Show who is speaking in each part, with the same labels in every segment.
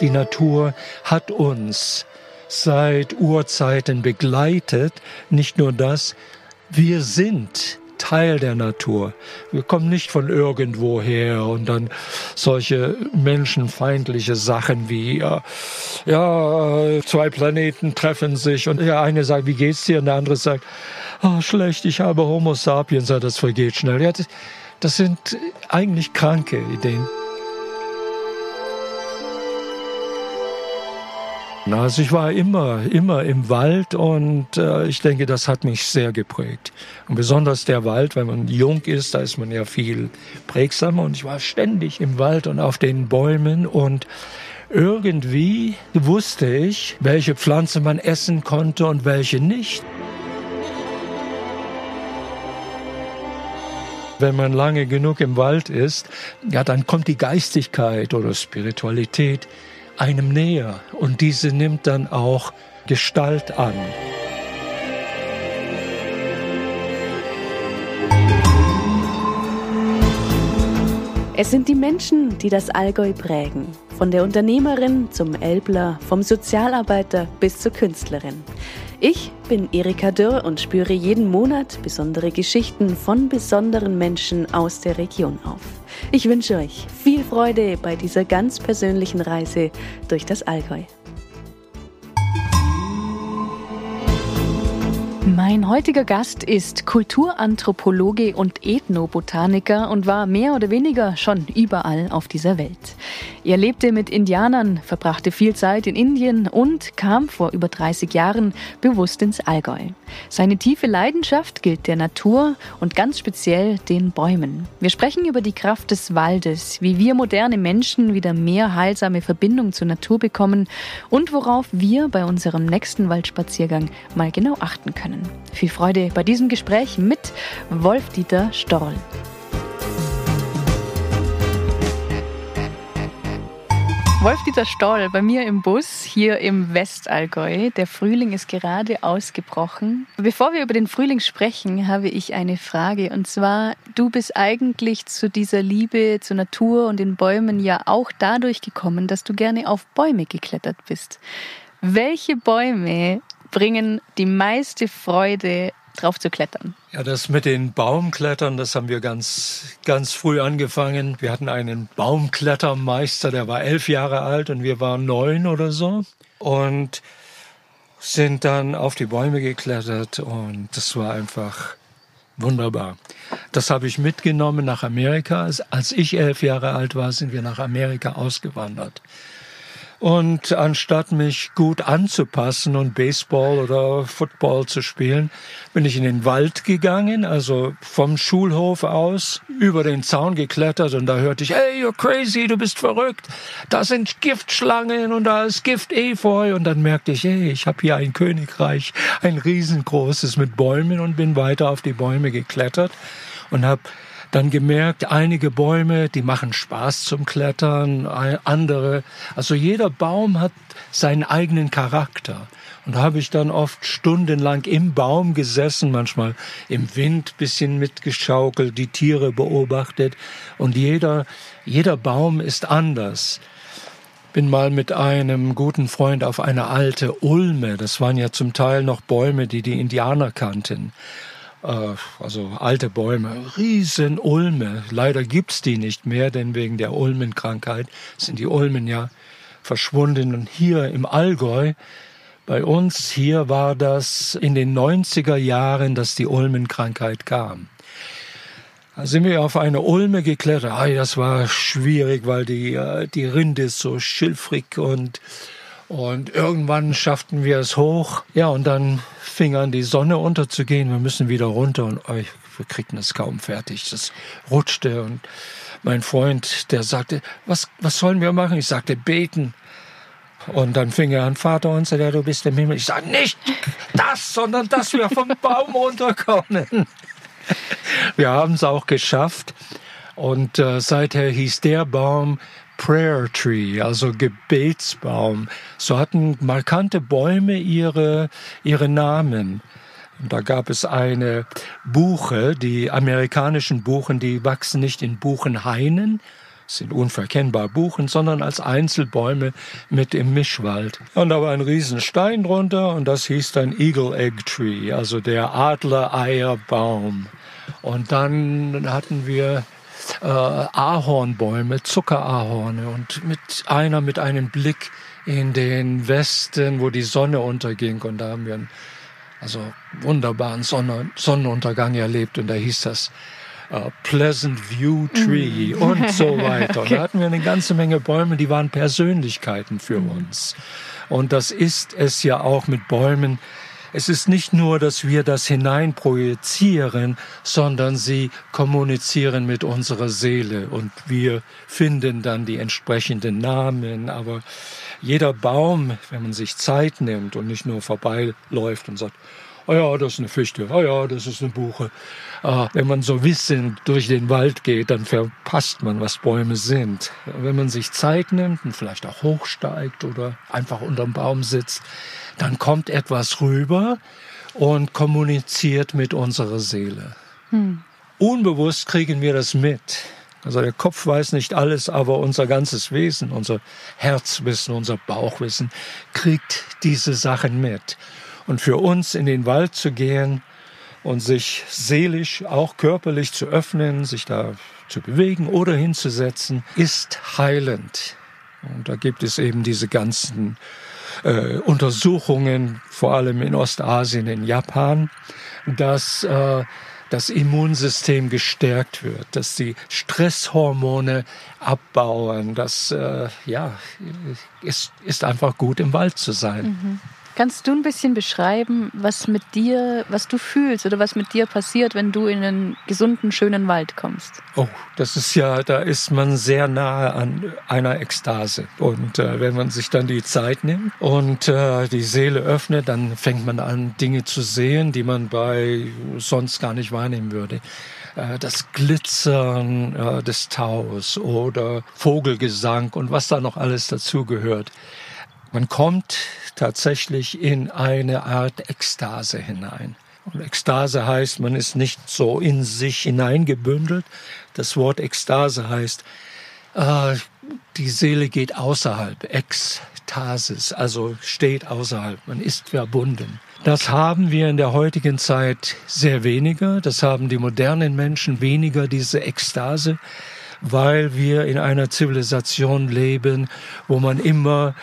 Speaker 1: Die Natur hat uns seit Urzeiten begleitet. Nicht nur das, wir sind Teil der Natur. Wir kommen nicht von irgendwoher und dann solche menschenfeindliche Sachen wie, ja, ja, zwei Planeten treffen sich und der eine sagt, wie geht's dir? Und der andere sagt, oh, schlecht, ich habe Homo sapiens, das vergeht schnell. Ja, das sind eigentlich kranke Ideen. Also ich war immer, immer im Wald und äh, ich denke, das hat mich sehr geprägt. Und besonders der Wald, wenn man jung ist, da ist man ja viel prägsamer und ich war ständig im Wald und auf den Bäumen und irgendwie wusste ich, welche Pflanze man essen konnte und welche nicht. Wenn man lange genug im Wald ist, ja, dann kommt die Geistigkeit oder Spiritualität einem näher und diese nimmt dann auch Gestalt an.
Speaker 2: Es sind die Menschen, die das Allgäu prägen. Von der Unternehmerin zum Elbler, vom Sozialarbeiter bis zur Künstlerin. Ich bin Erika Dürr und spüre jeden Monat besondere Geschichten von besonderen Menschen aus der Region auf. Ich wünsche euch viel Freude bei dieser ganz persönlichen Reise durch das Allgäu. Mein heutiger Gast ist Kulturanthropologe und Ethnobotaniker und war mehr oder weniger schon überall auf dieser Welt. Er lebte mit Indianern, verbrachte viel Zeit in Indien und kam vor über 30 Jahren bewusst ins Allgäu. Seine tiefe Leidenschaft gilt der Natur und ganz speziell den Bäumen. Wir sprechen über die Kraft des Waldes, wie wir moderne Menschen wieder mehr heilsame Verbindung zur Natur bekommen und worauf wir bei unserem nächsten Waldspaziergang mal genau achten können. Viel Freude bei diesem Gespräch mit Wolf-Dieter Storl. Wolf-Dieter Stoll bei mir im Bus hier im Westallgäu. Der Frühling ist gerade ausgebrochen. Bevor wir über den Frühling sprechen, habe ich eine Frage. Und zwar, du bist eigentlich zu dieser Liebe zur Natur und den Bäumen ja auch dadurch gekommen, dass du gerne auf Bäume geklettert bist. Welche Bäume bringen die meiste Freude drauf zu klettern?
Speaker 1: Ja, das mit den Baumklettern, das haben wir ganz, ganz früh angefangen. Wir hatten einen Baumklettermeister, der war elf Jahre alt und wir waren neun oder so. Und sind dann auf die Bäume geklettert und das war einfach wunderbar. Das habe ich mitgenommen nach Amerika. Als ich elf Jahre alt war, sind wir nach Amerika ausgewandert. Und anstatt mich gut anzupassen und Baseball oder Football zu spielen, bin ich in den Wald gegangen, also vom Schulhof aus über den Zaun geklettert und da hörte ich, hey, you're crazy, du bist verrückt. Da sind Giftschlangen und da ist Gift-Efeu. Und dann merkte ich, hey, ich habe hier ein Königreich, ein riesengroßes mit Bäumen und bin weiter auf die Bäume geklettert und habe dann gemerkt, einige Bäume, die machen Spaß zum Klettern, andere, also jeder Baum hat seinen eigenen Charakter. Und da habe ich dann oft stundenlang im Baum gesessen, manchmal im Wind bisschen mitgeschaukelt, die Tiere beobachtet. Und jeder, jeder Baum ist anders. Bin mal mit einem guten Freund auf eine alte Ulme, das waren ja zum Teil noch Bäume, die die Indianer kannten. Äh, also alte Bäume, riesen Ulme. Leider gibt's die nicht mehr, denn wegen der Ulmenkrankheit sind die Ulmen ja verschwunden. Und hier im Allgäu, bei uns hier war das in den 90er Jahren, dass die Ulmenkrankheit kam. Da sind wir auf eine Ulme geklettert. Ay, das war schwierig, weil die, äh, die Rinde ist so schilfrig und und irgendwann schafften wir es hoch. Ja, und dann fing an, die Sonne unterzugehen. Wir müssen wieder runter und oh, wir kriegten es kaum fertig. Das rutschte und mein Freund, der sagte, was, was sollen wir machen? Ich sagte, beten. Und dann fing er an, Vater unser, der du bist im Himmel. Ich sage, nicht das, sondern dass wir vom Baum runterkommen. Wir haben es auch geschafft. Und äh, seither hieß der Baum Prayer Tree, also Gebetsbaum. So hatten markante Bäume ihre, ihre Namen. Und da gab es eine Buche, die amerikanischen Buchen, die wachsen nicht in Buchenhainen, sind unverkennbar Buchen, sondern als Einzelbäume mit im Mischwald. Und da war ein Riesenstein drunter und das hieß dann Eagle Egg Tree, also der Adlereierbaum. Und dann hatten wir äh, Ahornbäume, Zuckerahorne und mit einer mit einem Blick in den Westen, wo die Sonne unterging und da haben wir einen also wunderbaren Sonne, Sonnenuntergang erlebt und da hieß das uh, Pleasant View Tree mhm. und so weiter. Und da hatten wir eine ganze Menge Bäume, die waren Persönlichkeiten für mhm. uns. Und das ist es ja auch mit Bäumen. Es ist nicht nur, dass wir das hineinprojizieren, sondern sie kommunizieren mit unserer Seele und wir finden dann die entsprechenden Namen. Aber jeder Baum, wenn man sich Zeit nimmt und nicht nur vorbeiläuft und sagt, oh ja, das ist eine Fichte, oh ja, das ist eine Buche. Ah, wenn man so wissend durch den Wald geht, dann verpasst man, was Bäume sind. Wenn man sich Zeit nimmt und vielleicht auch hochsteigt oder einfach unterm Baum sitzt, dann kommt etwas rüber und kommuniziert mit unserer Seele. Hm. Unbewusst kriegen wir das mit. Also der Kopf weiß nicht alles, aber unser ganzes Wesen, unser Herzwissen, unser Bauchwissen kriegt diese Sachen mit. Und für uns in den Wald zu gehen und sich seelisch, auch körperlich zu öffnen, sich da zu bewegen oder hinzusetzen, ist heilend. Und da gibt es eben diese ganzen äh, Untersuchungen, vor allem in Ostasien, in Japan, dass äh, das Immunsystem gestärkt wird, dass die Stresshormone abbauen. Das äh, ja, ist, ist einfach gut im Wald zu sein. Mhm.
Speaker 2: Kannst du ein bisschen beschreiben, was mit dir, was du fühlst oder was mit dir passiert, wenn du in einen gesunden, schönen Wald kommst?
Speaker 1: Oh, das ist ja, da ist man sehr nahe an einer Ekstase. Und äh, wenn man sich dann die Zeit nimmt und äh, die Seele öffnet, dann fängt man an, Dinge zu sehen, die man bei sonst gar nicht wahrnehmen würde äh, das Glitzern äh, des Taus oder Vogelgesang und was da noch alles dazugehört. Man kommt tatsächlich in eine Art Ekstase hinein. Und Ekstase heißt, man ist nicht so in sich hineingebündelt. Das Wort Ekstase heißt, äh, die Seele geht außerhalb, Ekstasis, also steht außerhalb, man ist verbunden. Das haben wir in der heutigen Zeit sehr weniger, das haben die modernen Menschen weniger, diese Ekstase weil wir in einer Zivilisation leben, wo man immer,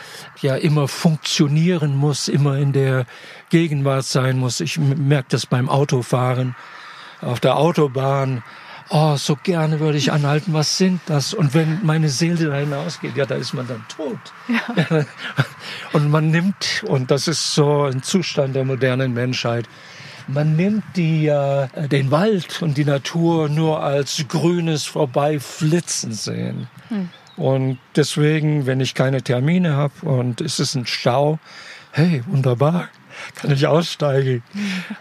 Speaker 1: ja, immer funktionieren muss, immer in der Gegenwart sein muss. Ich merke das beim Autofahren auf der Autobahn. Oh, so gerne würde ich anhalten. Was sind das? Und wenn meine Seele da hinausgeht, ja, da ist man dann tot. Ja. Und man nimmt, und das ist so ein Zustand der modernen Menschheit, man nimmt die, äh, den Wald und die Natur nur als grünes Vorbeiflitzen sehen. Hm. Und deswegen, wenn ich keine Termine habe und es ist ein Stau, hey, wunderbar, kann ich aussteigen.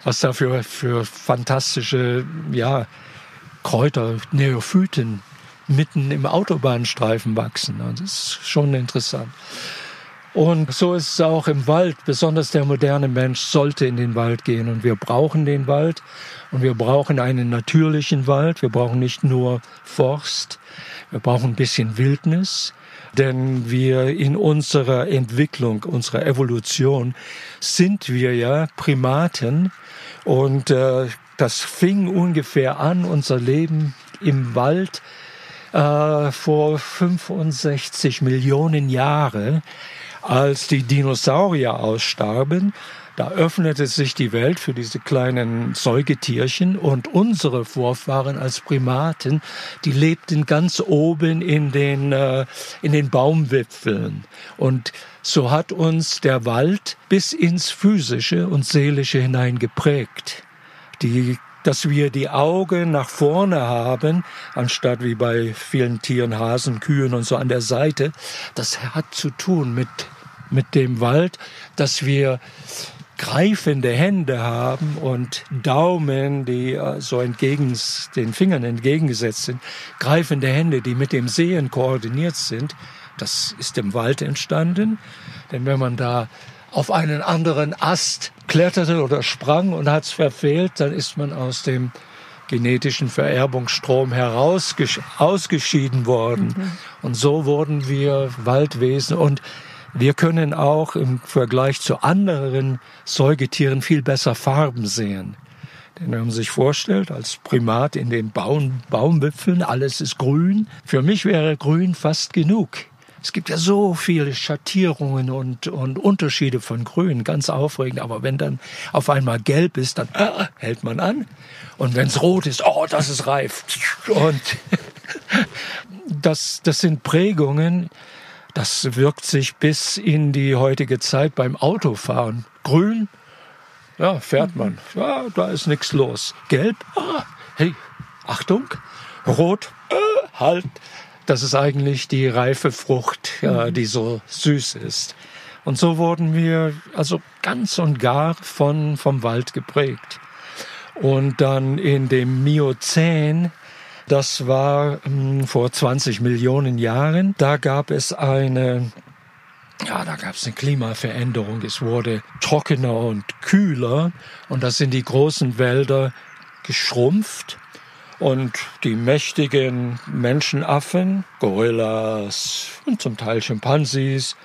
Speaker 1: Was da für, für fantastische ja, Kräuter, Neophyten mitten im Autobahnstreifen wachsen. Das ist schon interessant. Und so ist es auch im Wald. Besonders der moderne Mensch sollte in den Wald gehen. Und wir brauchen den Wald. Und wir brauchen einen natürlichen Wald. Wir brauchen nicht nur Forst. Wir brauchen ein bisschen Wildnis. Denn wir in unserer Entwicklung, unserer Evolution sind wir ja Primaten. Und äh, das fing ungefähr an, unser Leben im Wald, äh, vor 65 Millionen Jahren als die Dinosaurier ausstarben, da öffnete sich die Welt für diese kleinen Säugetierchen und unsere Vorfahren als Primaten, die lebten ganz oben in den, äh, in den Baumwipfeln. Und so hat uns der Wald bis ins Physische und Seelische hinein geprägt. Die dass wir die Augen nach vorne haben, anstatt wie bei vielen Tieren, Hasen, Kühen und so an der Seite, das hat zu tun mit, mit dem Wald, dass wir greifende Hände haben und Daumen, die äh, so entgegen den Fingern entgegengesetzt sind, greifende Hände, die mit dem Sehen koordiniert sind. Das ist im Wald entstanden, denn wenn man da auf einen anderen Ast kletterte oder sprang und hat es verfehlt, dann ist man aus dem genetischen Vererbungsstrom heraus ausgeschieden worden. Mhm. Und so wurden wir Waldwesen und wir können auch im Vergleich zu anderen Säugetieren viel besser Farben sehen. Denn wenn man sich vorstellt, als Primat in den Baum, Baumwipfeln, alles ist grün. Für mich wäre grün fast genug. Es gibt ja so viele Schattierungen und, und Unterschiede von Grün, ganz aufregend. Aber wenn dann auf einmal gelb ist, dann äh, hält man an. Und wenn es rot ist, oh, das ist reif. Und das, das sind Prägungen, das wirkt sich bis in die heutige Zeit beim Autofahren. Grün, ja, fährt man. Ja, da ist nichts los. Gelb, ah, hey, Achtung. Rot, äh, halt. Das ist eigentlich die reife Frucht, mhm. die so süß ist. Und so wurden wir also ganz und gar von, vom Wald geprägt. Und dann in dem Miozän, das war hm, vor 20 Millionen Jahren, da gab es eine ja, da gab es eine Klimaveränderung. Es wurde trockener und kühler und da sind die großen Wälder geschrumpft und die mächtigen Menschenaffen, Gorillas und zum Teil Schimpansis,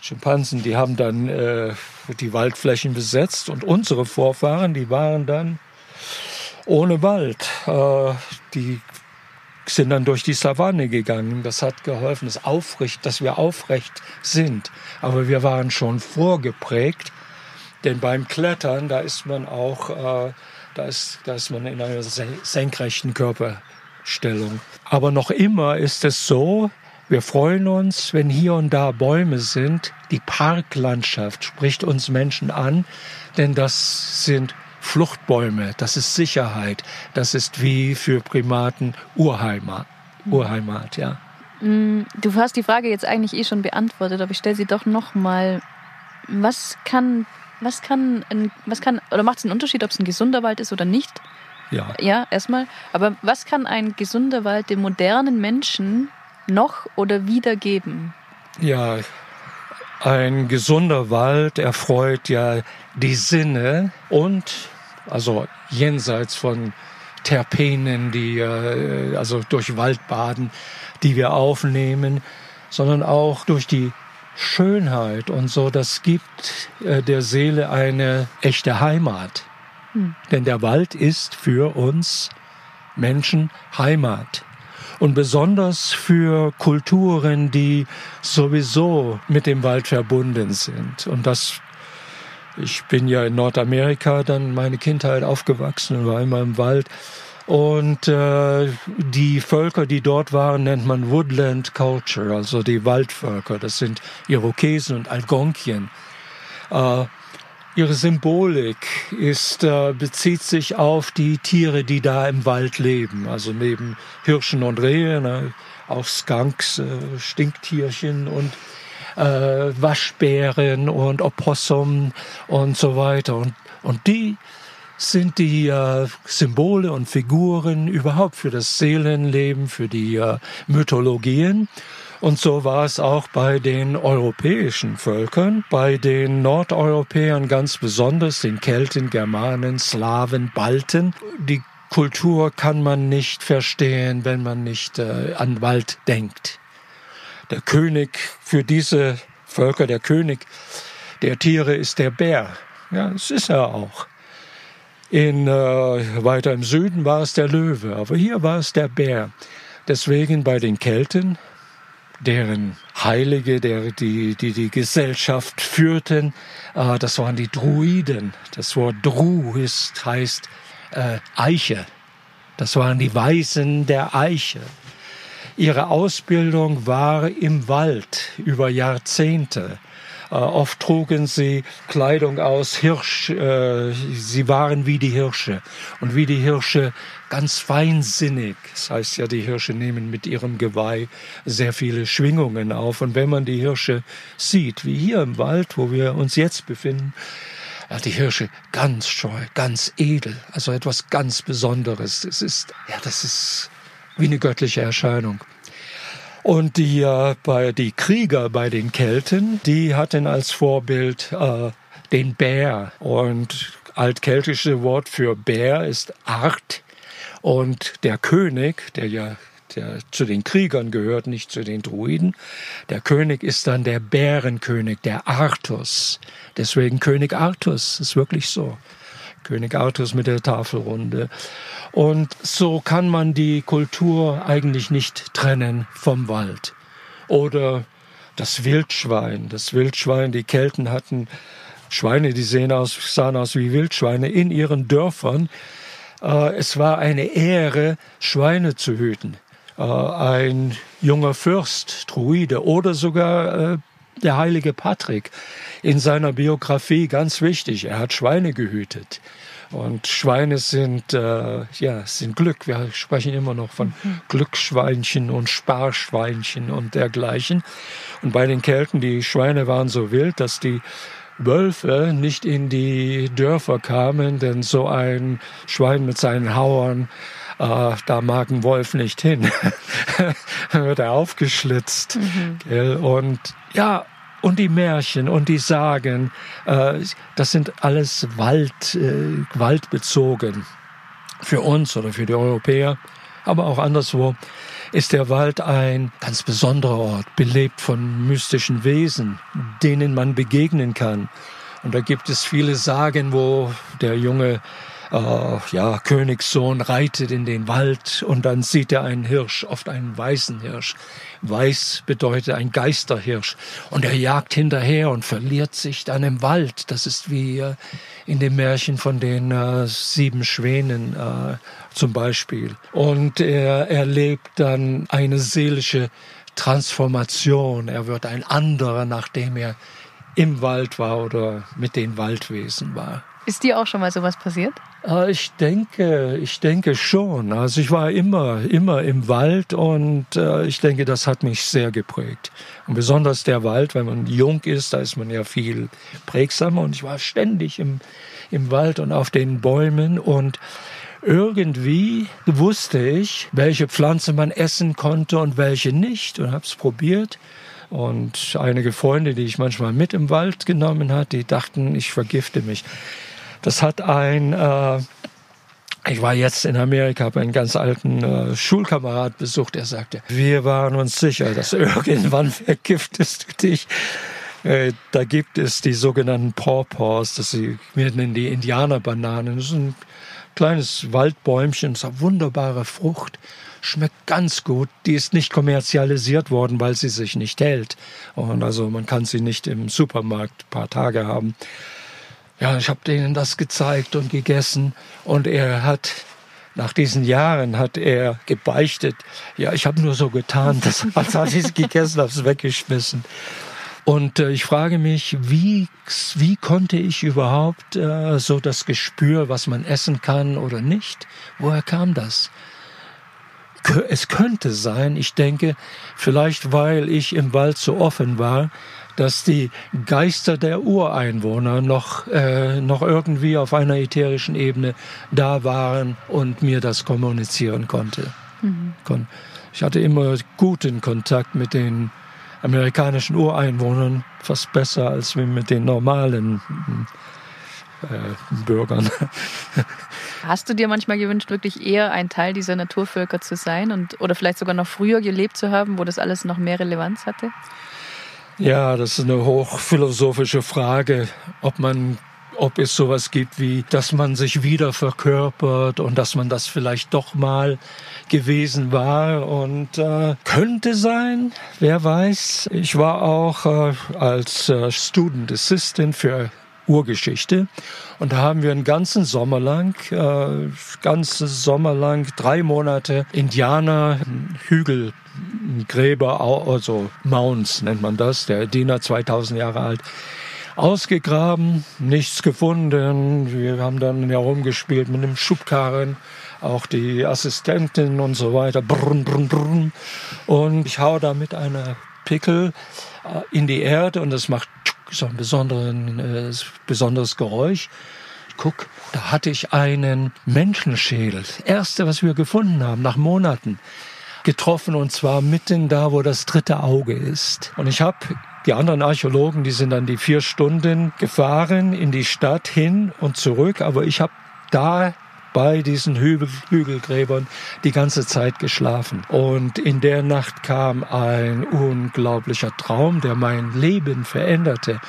Speaker 1: Schimpansen, die haben dann äh, die Waldflächen besetzt und unsere Vorfahren, die waren dann ohne Wald. Äh, die sind dann durch die Savanne gegangen. Das hat geholfen, dass, aufrecht, dass wir aufrecht sind. Aber wir waren schon vorgeprägt, denn beim Klettern, da ist man auch, äh, da, ist, da ist man in einer senkrechten Körperstellung. Aber noch immer ist es so, wir freuen uns, wenn hier und da Bäume sind. Die Parklandschaft spricht uns Menschen an, denn das sind Fluchtbäume, das ist Sicherheit, das ist wie für Primaten Urheimat. Urheimat, ja.
Speaker 2: Mm, du hast die Frage jetzt eigentlich eh schon beantwortet, aber ich stelle sie doch nochmal. Was kann, was kann, was kann, oder macht es einen Unterschied, ob es ein gesunder Wald ist oder nicht?
Speaker 1: Ja.
Speaker 2: Ja, erstmal. Aber was kann ein gesunder Wald dem modernen Menschen noch oder wieder geben?
Speaker 1: Ja, ein gesunder Wald erfreut ja die Sinne und also jenseits von Terpenen, die äh, also durch Waldbaden, die wir aufnehmen, sondern auch durch die Schönheit und so, das gibt äh, der Seele eine echte Heimat. Hm. Denn der Wald ist für uns Menschen Heimat. Und besonders für Kulturen, die sowieso mit dem Wald verbunden sind. Und das ich bin ja in Nordamerika dann meine Kindheit aufgewachsen und war immer im Wald. Und äh, die Völker, die dort waren, nennt man Woodland Culture, also die Waldvölker. Das sind Irokesen und Algonkien. Äh, ihre Symbolik ist, äh, bezieht sich auf die Tiere, die da im Wald leben. Also neben Hirschen und Rehe, ne, auch Skunks, äh, Stinktierchen und äh, Waschbären und Opossum und so weiter. Und, und die sind die äh, Symbole und Figuren überhaupt für das Seelenleben, für die äh, Mythologien. Und so war es auch bei den europäischen Völkern, bei den Nordeuropäern ganz besonders, den Kelten, Germanen, Slawen, Balten. Die Kultur kann man nicht verstehen, wenn man nicht äh, an Wald denkt der König für diese Völker, der König der Tiere ist der Bär. Ja, das ist er auch. In, äh, weiter im Süden war es der Löwe, aber hier war es der Bär. Deswegen bei den Kelten, deren Heilige, der, die, die die Gesellschaft führten, äh, das waren die Druiden. Das Wort Dru ist, heißt äh, Eiche. Das waren die Weisen der Eiche. Ihre Ausbildung war im Wald über Jahrzehnte. Äh, oft trugen sie Kleidung aus Hirsch, äh, sie waren wie die Hirsche und wie die Hirsche ganz feinsinnig. Das heißt ja, die Hirsche nehmen mit ihrem Geweih sehr viele Schwingungen auf. Und wenn man die Hirsche sieht, wie hier im Wald, wo wir uns jetzt befinden, die Hirsche ganz scheu, ganz edel, also etwas ganz Besonderes. Es ist, ja, das ist wie eine göttliche Erscheinung. Und die, äh, bei, die Krieger bei den Kelten, die hatten als Vorbild äh, den Bär. Und altkeltische Wort für Bär ist Art. Und der König, der ja der zu den Kriegern gehört, nicht zu den Druiden. Der König ist dann der Bärenkönig, der Artus. Deswegen König Artus, ist wirklich so. König Artus mit der Tafelrunde. Und so kann man die Kultur eigentlich nicht trennen vom Wald. Oder das Wildschwein. Das Wildschwein, die Kelten hatten Schweine, die sehen aus, sahen aus wie Wildschweine in ihren Dörfern. Äh, es war eine Ehre, Schweine zu hüten. Äh, ein junger Fürst, Druide oder sogar äh, der heilige Patrick in seiner Biografie ganz wichtig. Er hat Schweine gehütet. Und Schweine sind, äh, ja, sind Glück. Wir sprechen immer noch von mhm. Glücksschweinchen und Sparschweinchen und dergleichen. Und bei den Kelten, die Schweine waren so wild, dass die Wölfe nicht in die Dörfer kamen, denn so ein Schwein mit seinen Hauern äh, da mag ein Wolf nicht hin. Dann wird er aufgeschlitzt. Mhm. Und ja, und die Märchen und die Sagen, äh, das sind alles Wald, äh, waldbezogen. Für uns oder für die Europäer, aber auch anderswo ist der Wald ein ganz besonderer Ort, belebt von mystischen Wesen, denen man begegnen kann. Und da gibt es viele Sagen, wo der junge äh, ja, Königssohn reitet in den Wald und dann sieht er einen Hirsch, oft einen weißen Hirsch. Weiß bedeutet ein Geisterhirsch. Und er jagt hinterher und verliert sich dann im Wald. Das ist wie äh, in dem Märchen von den äh, sieben Schwänen äh, zum Beispiel. Und er erlebt dann eine seelische Transformation. Er wird ein anderer, nachdem er im Wald war oder mit den Waldwesen war.
Speaker 2: Ist dir auch schon mal sowas passiert?
Speaker 1: Ah, ich denke, ich denke schon. Also ich war immer, immer im Wald und äh, ich denke, das hat mich sehr geprägt. Und besonders der Wald, wenn man jung ist, da ist man ja viel prägsamer und ich war ständig im, im Wald und auf den Bäumen und irgendwie wusste ich, welche Pflanze man essen konnte und welche nicht und habe es probiert. Und einige Freunde, die ich manchmal mit im Wald genommen hat, die dachten, ich vergifte mich. Das hat ein, äh, ich war jetzt in Amerika, habe einen ganz alten äh, Schulkamerad besucht, der sagte, wir waren uns sicher, dass irgendwann vergiftest du dich. Äh, da gibt es die sogenannten Pawpaws, das werden die Indianerbananen. Das ist ein kleines Waldbäumchen, das ist eine wunderbare Frucht schmeckt ganz gut. Die ist nicht kommerzialisiert worden, weil sie sich nicht hält. Und also man kann sie nicht im Supermarkt ein paar Tage haben. Ja, ich habe denen das gezeigt und gegessen und er hat nach diesen Jahren hat er gebeichtet. Ja, ich habe nur so getan, dass, als hatte ich es gegessen, habe es weggeschmissen. Und äh, ich frage mich, wie, wie konnte ich überhaupt äh, so das Gespür, was man essen kann oder nicht, woher kam das? Es könnte sein, ich denke, vielleicht weil ich im Wald so offen war, dass die Geister der Ureinwohner noch, äh, noch irgendwie auf einer ätherischen Ebene da waren und mir das kommunizieren konnte. Mhm. Ich hatte immer guten Kontakt mit den amerikanischen Ureinwohnern, fast besser als mit den normalen äh, Bürgern.
Speaker 2: Hast du dir manchmal gewünscht, wirklich eher ein Teil dieser Naturvölker zu sein und oder vielleicht sogar noch früher gelebt zu haben, wo das alles noch mehr Relevanz hatte?
Speaker 1: Ja, das ist eine hochphilosophische Frage, ob man ob es sowas gibt wie, dass man sich wieder verkörpert und dass man das vielleicht doch mal gewesen war und äh, könnte sein, wer weiß. Ich war auch äh, als äh, Student Assistant für Urgeschichte. Und da haben wir einen ganzen Sommer lang, äh, ganzen Sommer lang, drei Monate Indianer, Hügel Gräber, also Mounds nennt man das, der Diener 2000 Jahre alt, ausgegraben, nichts gefunden. Wir haben dann herumgespielt mit einem Schubkarren, auch die Assistentin und so weiter. Brun, brun, brun. Und ich hau da mit einer Pickel äh, in die Erde und das macht so ein besonderen, äh, besonderes Geräusch. Guck, da hatte ich einen Menschenschädel. Das erste, was wir gefunden haben, nach Monaten getroffen und zwar mitten da, wo das dritte Auge ist. Und ich habe die anderen Archäologen, die sind dann die vier Stunden gefahren in die Stadt hin und zurück, aber ich habe da bei diesen Hügel, Hügelgräbern die ganze Zeit geschlafen. Und in der Nacht kam ein unglaublicher Traum, der mein Leben veränderte.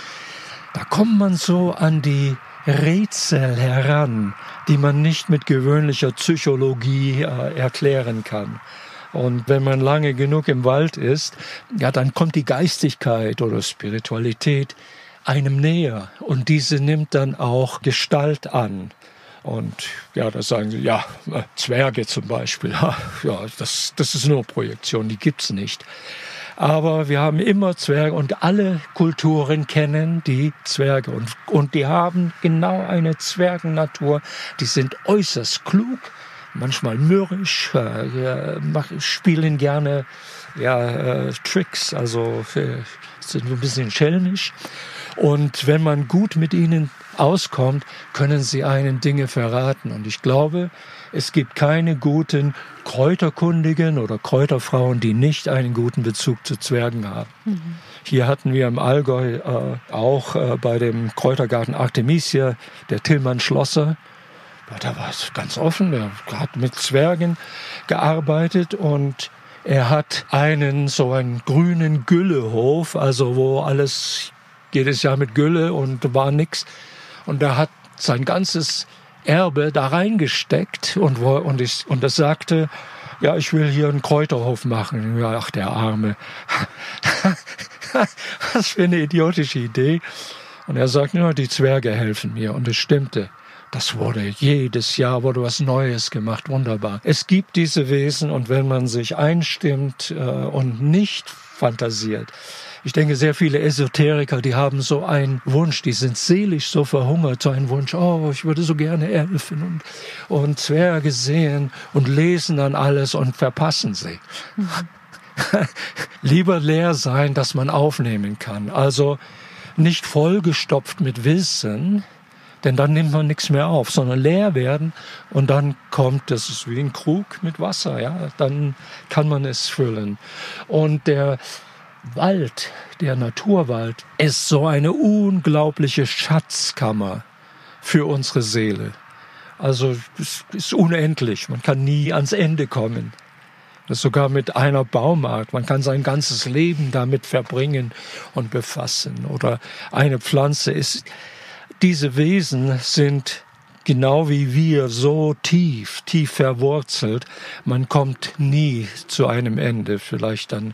Speaker 1: Da kommt man so an die Rätsel heran, die man nicht mit gewöhnlicher Psychologie äh, erklären kann. Und wenn man lange genug im Wald ist, ja, dann kommt die Geistigkeit oder Spiritualität einem näher und diese nimmt dann auch Gestalt an. Und ja, da sagen sie, ja, Zwerge zum Beispiel, ja, das, das ist nur Projektion, die gibt's nicht. Aber wir haben immer Zwerge und alle Kulturen kennen die Zwerge und, und die haben genau eine Zwergennatur. Die sind äußerst klug, manchmal mürrisch, äh, spielen gerne ja, äh, Tricks, also äh, sind ein bisschen schelmisch. Und wenn man gut mit ihnen auskommt, können sie einen Dinge verraten. Und ich glaube, es gibt keine guten Kräuterkundigen oder Kräuterfrauen, die nicht einen guten Bezug zu Zwergen haben. Mhm. Hier hatten wir im Allgäu äh, auch äh, bei dem Kräutergarten Artemisia der Tillmann Schlosser. Da war es ganz offen, er hat mit Zwergen gearbeitet und er hat einen so einen grünen Güllehof, also wo alles jedes Jahr mit Gülle und war nix. Und er hat sein ganzes Erbe da reingesteckt und, wo, und, ich, und das sagte, ja, ich will hier einen Kräuterhof machen. Ja, ach, der Arme. Was für eine idiotische Idee. Und er sagt, ja, die Zwerge helfen mir. Und es stimmte. Das wurde jedes Jahr wurde was Neues gemacht. Wunderbar. Es gibt diese Wesen und wenn man sich einstimmt äh, und nicht fantasiert, ich denke, sehr viele Esoteriker, die haben so einen Wunsch, die sind seelisch so verhungert, so einen Wunsch, oh, ich würde so gerne Elfen und, und Zwerge sehen und lesen dann alles und verpassen sie. Lieber leer sein, dass man aufnehmen kann. Also nicht vollgestopft mit Wissen, denn dann nimmt man nichts mehr auf, sondern leer werden und dann kommt, das ist wie ein Krug mit Wasser, ja, dann kann man es füllen. Und der Wald, der Naturwald, ist so eine unglaubliche Schatzkammer für unsere Seele. Also es ist unendlich, man kann nie ans Ende kommen. Sogar mit einer Baumart. Man kann sein ganzes Leben damit verbringen und befassen. Oder eine Pflanze ist, diese Wesen sind genau wie wir so tief, tief verwurzelt. Man kommt nie zu einem Ende. Vielleicht dann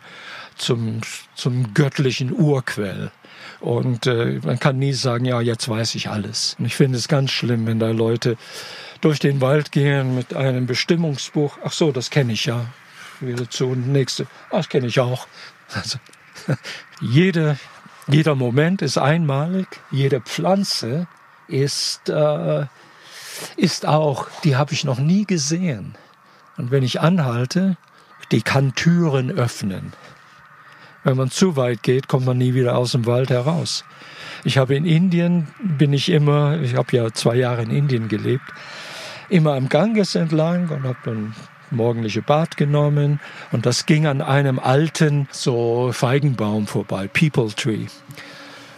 Speaker 1: zum, zum göttlichen Urquell. Und äh, man kann nie sagen, ja, jetzt weiß ich alles. Und ich finde es ganz schlimm, wenn da Leute durch den Wald gehen mit einem Bestimmungsbuch. Ach so, das kenne ich ja. Wieder zu und nächste. Ach, das kenne ich auch. Also, jede, jeder Moment ist einmalig. Jede Pflanze ist, äh, ist auch, die habe ich noch nie gesehen. Und wenn ich anhalte, die kann Türen öffnen. Wenn man zu weit geht, kommt man nie wieder aus dem Wald heraus. Ich habe in Indien, bin ich immer, ich habe ja zwei Jahre in Indien gelebt, immer am Ganges entlang und habe dann morgendliche Bad genommen und das ging an einem alten so Feigenbaum vorbei, People Tree.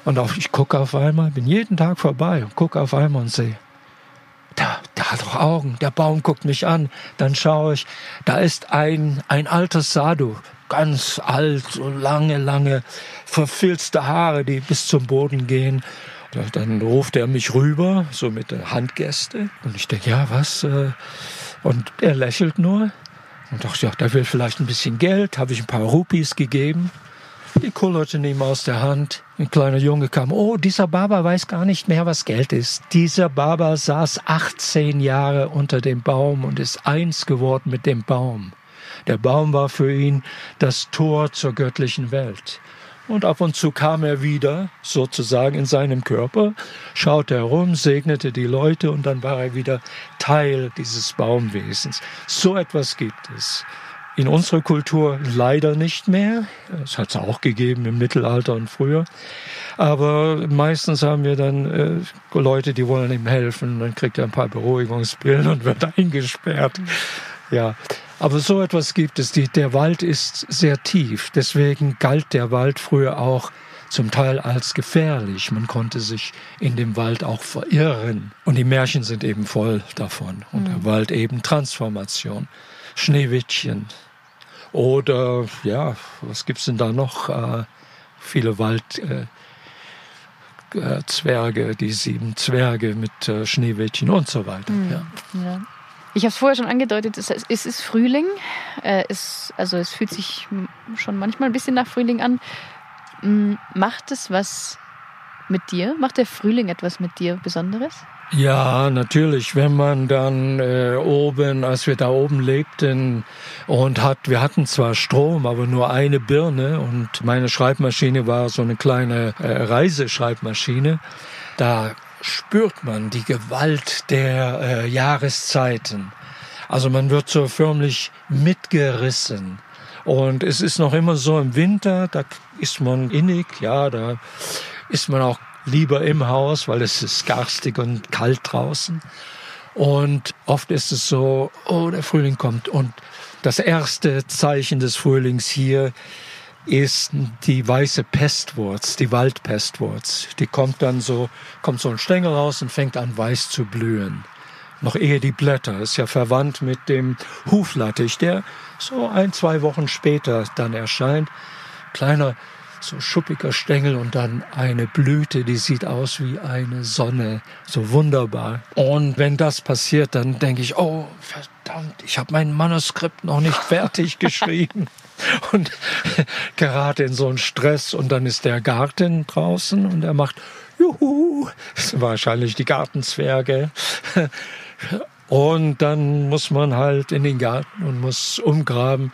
Speaker 1: Und auch ich gucke auf einmal, bin jeden Tag vorbei und gucke auf einmal und sehe, da, der hat doch Augen, der Baum guckt mich an. Dann schaue ich, da ist ein, ein alter Sadhu, ganz alt, so lange, lange verfilzte Haare, die bis zum Boden gehen. Dann ruft er mich rüber, so mit der Handgäste. Und ich denke, ja, was? Äh? Und er lächelt nur. Und dachte, ja, der will vielleicht ein bisschen Geld. Habe ich ein paar Rupees gegeben. Die kullerten ihm aus der Hand. Ein kleiner Junge kam. Oh, dieser Baba weiß gar nicht mehr, was Geld ist. Dieser Baba saß 18 Jahre unter dem Baum und ist eins geworden mit dem Baum. Der Baum war für ihn das Tor zur göttlichen Welt. Und ab und zu kam er wieder, sozusagen in seinem Körper, schaute herum, segnete die Leute und dann war er wieder Teil dieses Baumwesens. So etwas gibt es. In unserer Kultur leider nicht mehr. Es hat es auch gegeben im Mittelalter und früher. Aber meistens haben wir dann äh, Leute, die wollen ihm helfen. Dann kriegt er ein paar Beruhigungspillen und wird eingesperrt. Ja, aber so etwas gibt es. Die, der Wald ist sehr tief. Deswegen galt der Wald früher auch zum Teil als gefährlich. Man konnte sich in dem Wald auch verirren. Und die Märchen sind eben voll davon. Und mhm. der Wald eben Transformation. Schneewittchen. Oder, ja, was gibt's denn da noch? Äh, viele Waldzwerge, äh, äh, die sieben Zwerge mit äh, Schneewittchen und so weiter. Mhm. Ja. ja.
Speaker 2: Ich habe es vorher schon angedeutet, es, ist Frühling. Äh, es, also es fühlt sich schon manchmal ein bisschen nach Frühling an. Macht es was mit dir? Macht der Frühling etwas mit dir Besonderes?
Speaker 1: Ja, natürlich. Wenn man dann äh, oben, als wir da oben lebten und hat, wir hatten zwar Strom, aber nur eine Birne und meine Schreibmaschine war so eine kleine äh, Reiseschreibmaschine. Da spürt man die Gewalt der äh, Jahreszeiten. Also man wird so förmlich mitgerissen. Und es ist noch immer so im Winter, da ist man innig, ja, da ist man auch lieber im Haus, weil es ist garstig und kalt draußen. Und oft ist es so, oh, der Frühling kommt. Und das erste Zeichen des Frühlings hier ist die weiße Pestwurz, die Waldpestwurz. Die kommt dann so, kommt so ein Stängel raus und fängt an weiß zu blühen. Noch ehe die Blätter, ist ja verwandt mit dem Huflattich, der so ein, zwei Wochen später dann erscheint. Kleiner so schuppiger Stängel und dann eine Blüte, die sieht aus wie eine Sonne, so wunderbar. Und wenn das passiert, dann denke ich, oh verdammt, ich habe mein Manuskript noch nicht fertig geschrieben und gerate in so einen Stress und dann ist der Garten draußen und er macht Juhu, das sind wahrscheinlich die Gartenzwerge. Und dann muss man halt in den Garten und muss umgraben.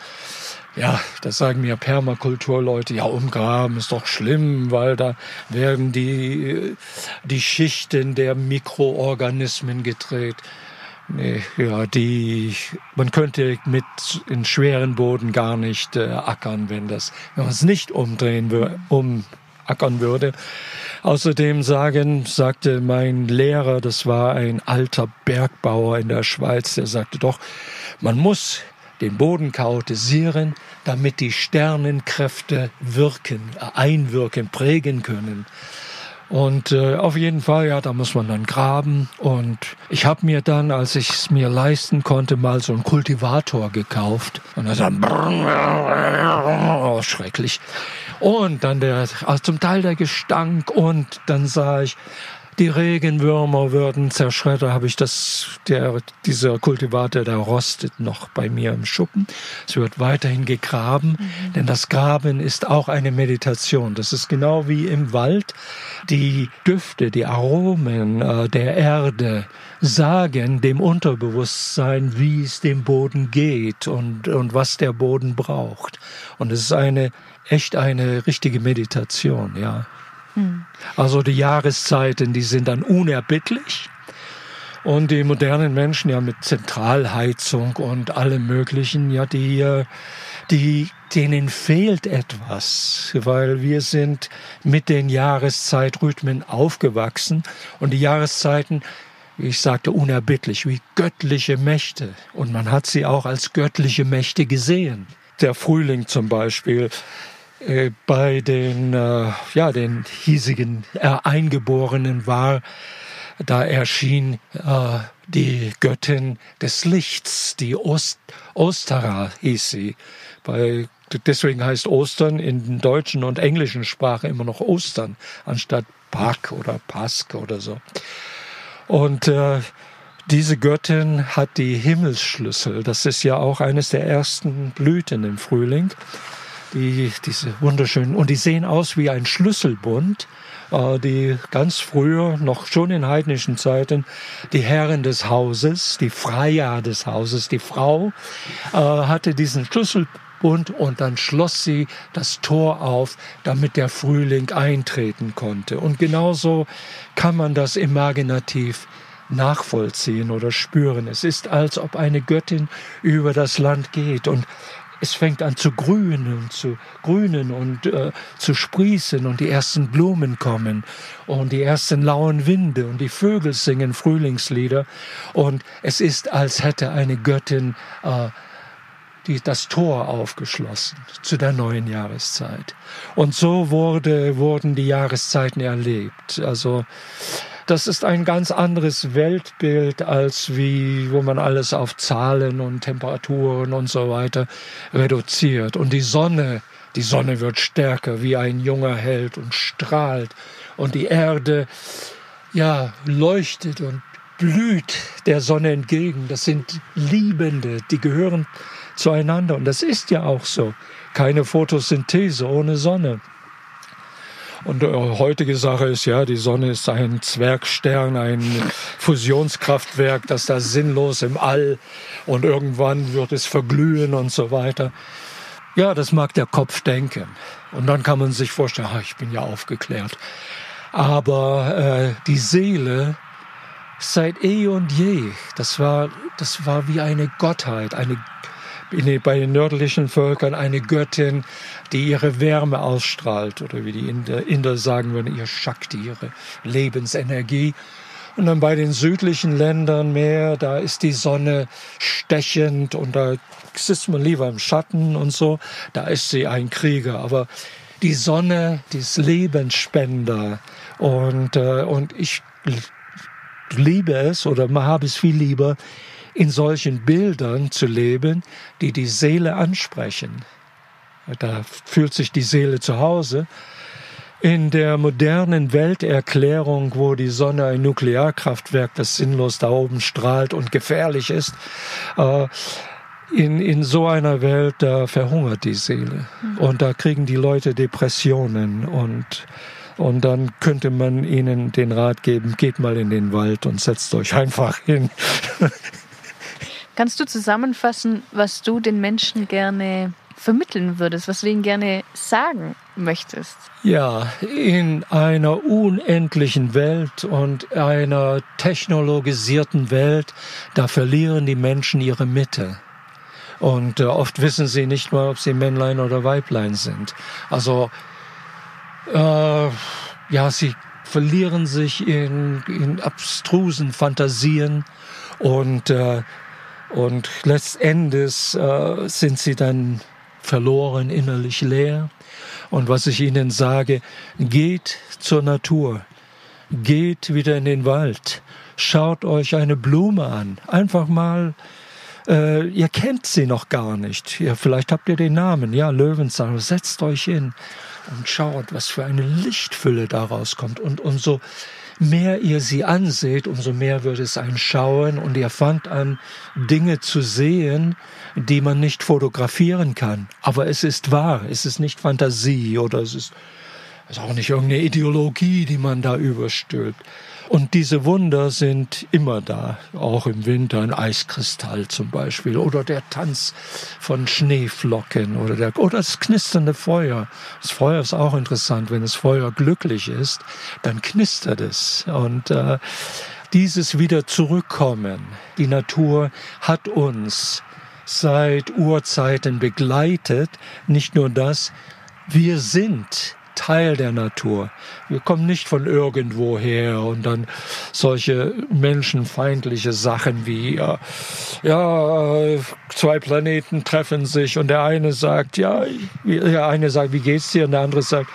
Speaker 1: Ja, das sagen mir Permakulturleute, ja, umgraben ist doch schlimm, weil da werden die, die Schichten der Mikroorganismen gedreht. Nee, ja, die, man könnte mit in schweren Boden gar nicht äh, ackern, wenn das, wenn man es nicht umdrehen würde, um würde. Außerdem sagen, sagte mein Lehrer, das war ein alter Bergbauer in der Schweiz, der sagte doch, man muss den Boden chaotisieren, damit die Sternenkräfte wirken, einwirken, prägen können. Und äh, auf jeden Fall, ja, da muss man dann graben. Und ich habe mir dann, als ich es mir leisten konnte, mal so einen Kultivator gekauft. Und das dann oh, schrecklich. Und dann der, also zum Teil der Gestank. Und dann sah ich, die Regenwürmer würden zerschreddert, habe ich das, der, dieser Kultivator, der rostet noch bei mir im Schuppen. Es wird weiterhin gegraben, mhm. denn das Graben ist auch eine Meditation. Das ist genau wie im Wald. Die Düfte, die Aromen äh, der Erde sagen dem Unterbewusstsein, wie es dem Boden geht und, und was der Boden braucht. Und es ist eine, echt eine richtige Meditation, ja. Hm. Also die Jahreszeiten, die sind dann unerbittlich. Und die modernen Menschen ja mit Zentralheizung und allem Möglichen, ja, die, äh, die, denen fehlt etwas, weil wir sind mit den Jahreszeitrhythmen aufgewachsen und die Jahreszeiten, wie ich sagte, unerbittlich, wie göttliche Mächte. Und man hat sie auch als göttliche Mächte gesehen. Der Frühling zum Beispiel, äh, bei den, äh, ja, den hiesigen äh, Eingeborenen war, da erschien äh, die Göttin des Lichts, die Ost Ostara hieß sie. Bei, deswegen heißt Ostern in deutschen und englischen Sprache immer noch Ostern, anstatt Pak oder Pask oder so. Und äh, diese Göttin hat die Himmelsschlüssel. Das ist ja auch eines der ersten Blüten im Frühling die, diese wunderschönen, und die sehen aus wie ein Schlüsselbund, äh, die ganz früher, noch schon in heidnischen Zeiten, die Herren des Hauses, die Freier des Hauses, die Frau, äh, hatte diesen Schlüsselbund und dann schloss sie das Tor auf, damit der Frühling eintreten konnte. Und genauso kann man das imaginativ nachvollziehen oder spüren. Es ist, als ob eine Göttin über das Land geht und es fängt an zu grünen, zu grünen und äh, zu sprießen und die ersten Blumen kommen und die ersten lauen Winde und die Vögel singen Frühlingslieder und es ist, als hätte eine Göttin äh, die, das Tor aufgeschlossen zu der neuen Jahreszeit. Und so wurde, wurden die Jahreszeiten erlebt. Also das ist ein ganz anderes Weltbild als wie, wo man alles auf Zahlen und Temperaturen und so weiter reduziert. Und die Sonne, die Sonne wird stärker wie ein junger Held und strahlt. Und die Erde, ja, leuchtet und blüht der Sonne entgegen. Das sind Liebende, die gehören zueinander. Und das ist ja auch so. Keine Photosynthese ohne Sonne. Und äh, heutige Sache ist ja, die Sonne ist ein Zwergstern, ein Fusionskraftwerk, das da sinnlos im All und irgendwann wird es verglühen und so weiter. Ja, das mag der Kopf denken. Und dann kann man sich vorstellen, ach, ich bin ja aufgeklärt. Aber äh, die Seele seit eh und je, das war, das war wie eine Gottheit, eine bei den nördlichen Völkern eine Göttin, die ihre Wärme ausstrahlt, oder wie die Inder, Inder sagen würden, ihr Shakti, ihre Lebensenergie. Und dann bei den südlichen Ländern mehr, da ist die Sonne stechend und da sitzt man lieber im Schatten und so. Da ist sie ein Krieger. Aber die Sonne, die ist Lebensspender. Und, äh, und ich liebe es oder habe es viel lieber, in solchen Bildern zu leben, die die Seele ansprechen. Da fühlt sich die Seele zu Hause. In der modernen Welterklärung, wo die Sonne ein Nuklearkraftwerk, das sinnlos da oben strahlt und gefährlich ist, äh, in, in so einer Welt, da verhungert die Seele. Mhm. Und da kriegen die Leute Depressionen und und dann könnte man ihnen den Rat geben, geht mal in den Wald und setzt euch einfach hin.
Speaker 2: Kannst du zusammenfassen, was du den Menschen gerne vermitteln würdest, was du ihnen gerne sagen möchtest?
Speaker 1: Ja, in einer unendlichen Welt und einer technologisierten Welt, da verlieren die Menschen ihre Mitte. Und äh, oft wissen sie nicht mal, ob sie Männlein oder Weiblein sind. Also, äh, ja, sie verlieren sich in, in abstrusen Fantasien und äh, und letztendlich äh, sind sie dann verloren, innerlich leer. Und was ich ihnen sage, geht zur Natur, geht wieder in den Wald, schaut euch eine Blume an, einfach mal äh, ihr kennt sie noch gar nicht. Ja, vielleicht habt ihr den Namen, ja, Löwenzahn. Setzt euch hin und schaut, was für eine Lichtfülle daraus kommt. Und umso mehr ihr sie anseht, umso mehr wird es ein Schauen und ihr fangt an, Dinge zu sehen, die man nicht fotografieren kann. Aber es ist wahr, es ist nicht Fantasie oder es ist, es ist auch nicht irgendeine Ideologie, die man da überstülpt. Und diese Wunder sind immer da, auch im Winter ein Eiskristall zum Beispiel oder der Tanz von Schneeflocken oder, der, oder das knisternde Feuer. Das Feuer ist auch interessant. Wenn das Feuer glücklich ist, dann knistert es. Und äh, dieses wieder zurückkommen. Die Natur hat uns seit Urzeiten begleitet. Nicht nur das, wir sind Teil der Natur. Wir kommen nicht von irgendwoher und dann solche menschenfeindliche Sachen wie, ja, ja, zwei Planeten treffen sich und der eine sagt, ja, der eine sagt, wie geht's dir? Und der andere sagt,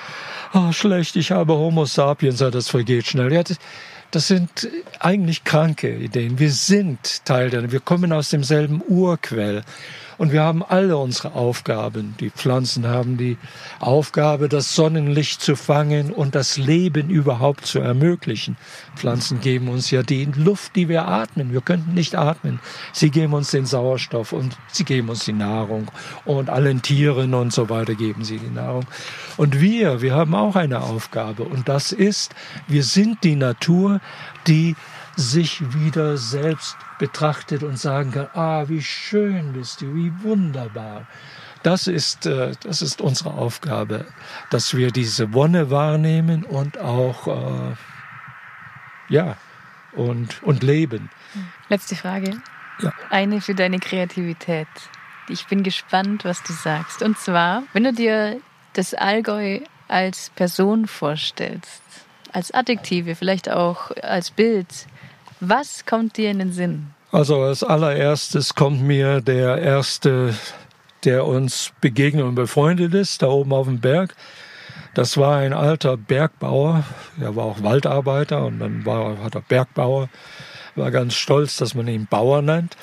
Speaker 1: oh, schlecht, ich habe Homo sapiens, das vergeht schnell. Ja, das, das sind eigentlich kranke Ideen. Wir sind Teil der, wir kommen aus demselben Urquell. Und wir haben alle unsere Aufgaben. Die Pflanzen haben die Aufgabe, das Sonnenlicht zu fangen und das Leben überhaupt zu ermöglichen. Pflanzen geben uns ja die Luft, die wir atmen. Wir könnten nicht atmen. Sie geben uns den Sauerstoff und sie geben uns die Nahrung. Und allen Tieren und so weiter geben sie die Nahrung. Und wir, wir haben auch eine Aufgabe. Und das ist, wir sind die Natur, die sich wieder selbst betrachtet und sagen kann, ah, wie schön bist du, wie wunderbar. Das ist, äh, das ist unsere Aufgabe, dass wir diese Wonne wahrnehmen und auch, äh, ja, und, und leben.
Speaker 2: Letzte Frage. Ja. Eine für deine Kreativität. Ich bin gespannt, was du sagst. Und zwar, wenn du dir das Allgäu als Person vorstellst, als Adjektive, vielleicht auch als Bild, was kommt dir in den Sinn?
Speaker 1: Also als allererstes kommt mir der erste der uns begegnet und befreundet ist, da oben auf dem Berg. Das war ein alter Bergbauer, er war auch Waldarbeiter und dann war, hat er Bergbauer, war ganz stolz, dass man ihn Bauer nennt.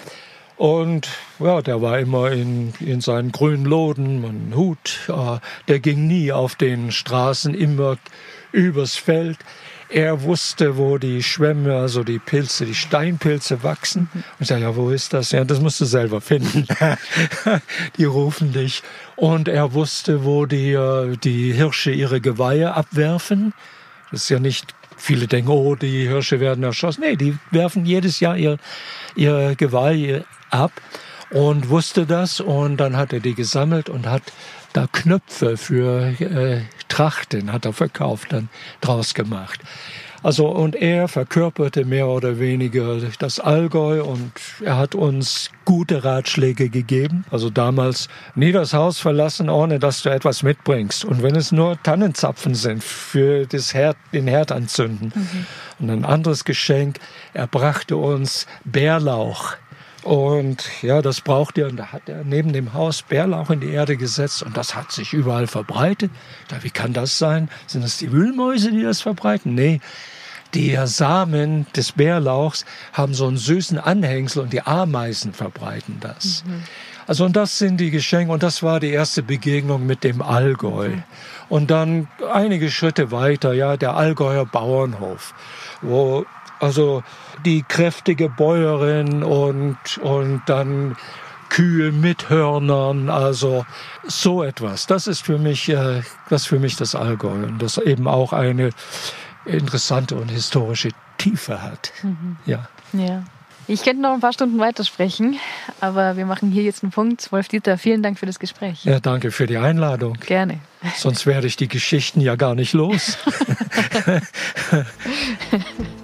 Speaker 1: Und ja, der war immer in, in seinen grünen Loden, einen Hut. Äh, der ging nie auf den Straßen, immer übers Feld. Er wusste, wo die Schwämme, also die Pilze, die Steinpilze wachsen. Und ich sage, ja, wo ist das? Ja, das musst du selber finden. die rufen dich. Und er wusste, wo die, äh, die Hirsche ihre Geweihe abwerfen. Das ist ja nicht, viele denken, oh, die Hirsche werden erschossen. Nee, die werfen jedes Jahr ihr, ihr Geweih ab und wusste das. Und dann hat er die gesammelt und hat da Knöpfe für äh, Trachten hat er verkauft, dann draus gemacht. Also und er verkörperte mehr oder weniger das Allgäu und er hat uns gute Ratschläge gegeben. Also damals nie das Haus verlassen, ohne dass du etwas mitbringst. Und wenn es nur Tannenzapfen sind für das Herd, den Herd anzünden. Mhm. Und ein anderes Geschenk, er brachte uns Bärlauch und ja, das braucht er. Und da hat er neben dem Haus Bärlauch in die Erde gesetzt und das hat sich überall verbreitet. Da, wie kann das sein? Sind das die Wühlmäuse, die das verbreiten? Nee. Die Samen des Bärlauchs haben so einen süßen Anhängsel und die Ameisen verbreiten das. Mhm. Also und das sind die Geschenke und das war die erste Begegnung mit dem Allgäu. Mhm. Und dann einige Schritte weiter, ja, der Allgäuer Bauernhof, wo also die kräftige Bäuerin und, und dann Kühe mit Hörnern, also so etwas. Das ist für mich, äh, das für mich das Allgäu und das eben auch eine interessante und historische Tiefe hat. Mhm. Ja.
Speaker 2: Ja. Ich könnte noch ein paar Stunden weitersprechen, aber wir machen hier jetzt einen Punkt. Wolf Dieter, vielen Dank für das Gespräch.
Speaker 1: Ja, danke für die Einladung.
Speaker 2: Gerne.
Speaker 1: Sonst werde ich die Geschichten ja gar nicht los.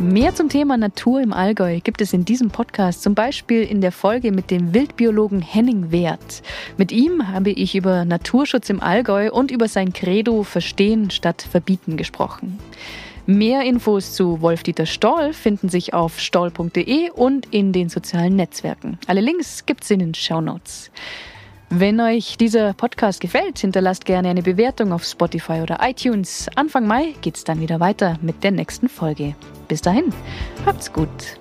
Speaker 2: Mehr zum Thema Natur im Allgäu gibt es in diesem Podcast, zum Beispiel in der Folge mit dem Wildbiologen Henning Wert. Mit ihm habe ich über Naturschutz im Allgäu und über sein Credo Verstehen statt Verbieten gesprochen. Mehr Infos zu Wolf-Dieter Stoll finden sich auf stoll.de und in den sozialen Netzwerken. Alle Links gibt es in den Show Notes. Wenn euch dieser Podcast gefällt, hinterlasst gerne eine Bewertung auf Spotify oder iTunes. Anfang Mai geht's dann wieder weiter mit der nächsten Folge. Bis dahin, habt's gut.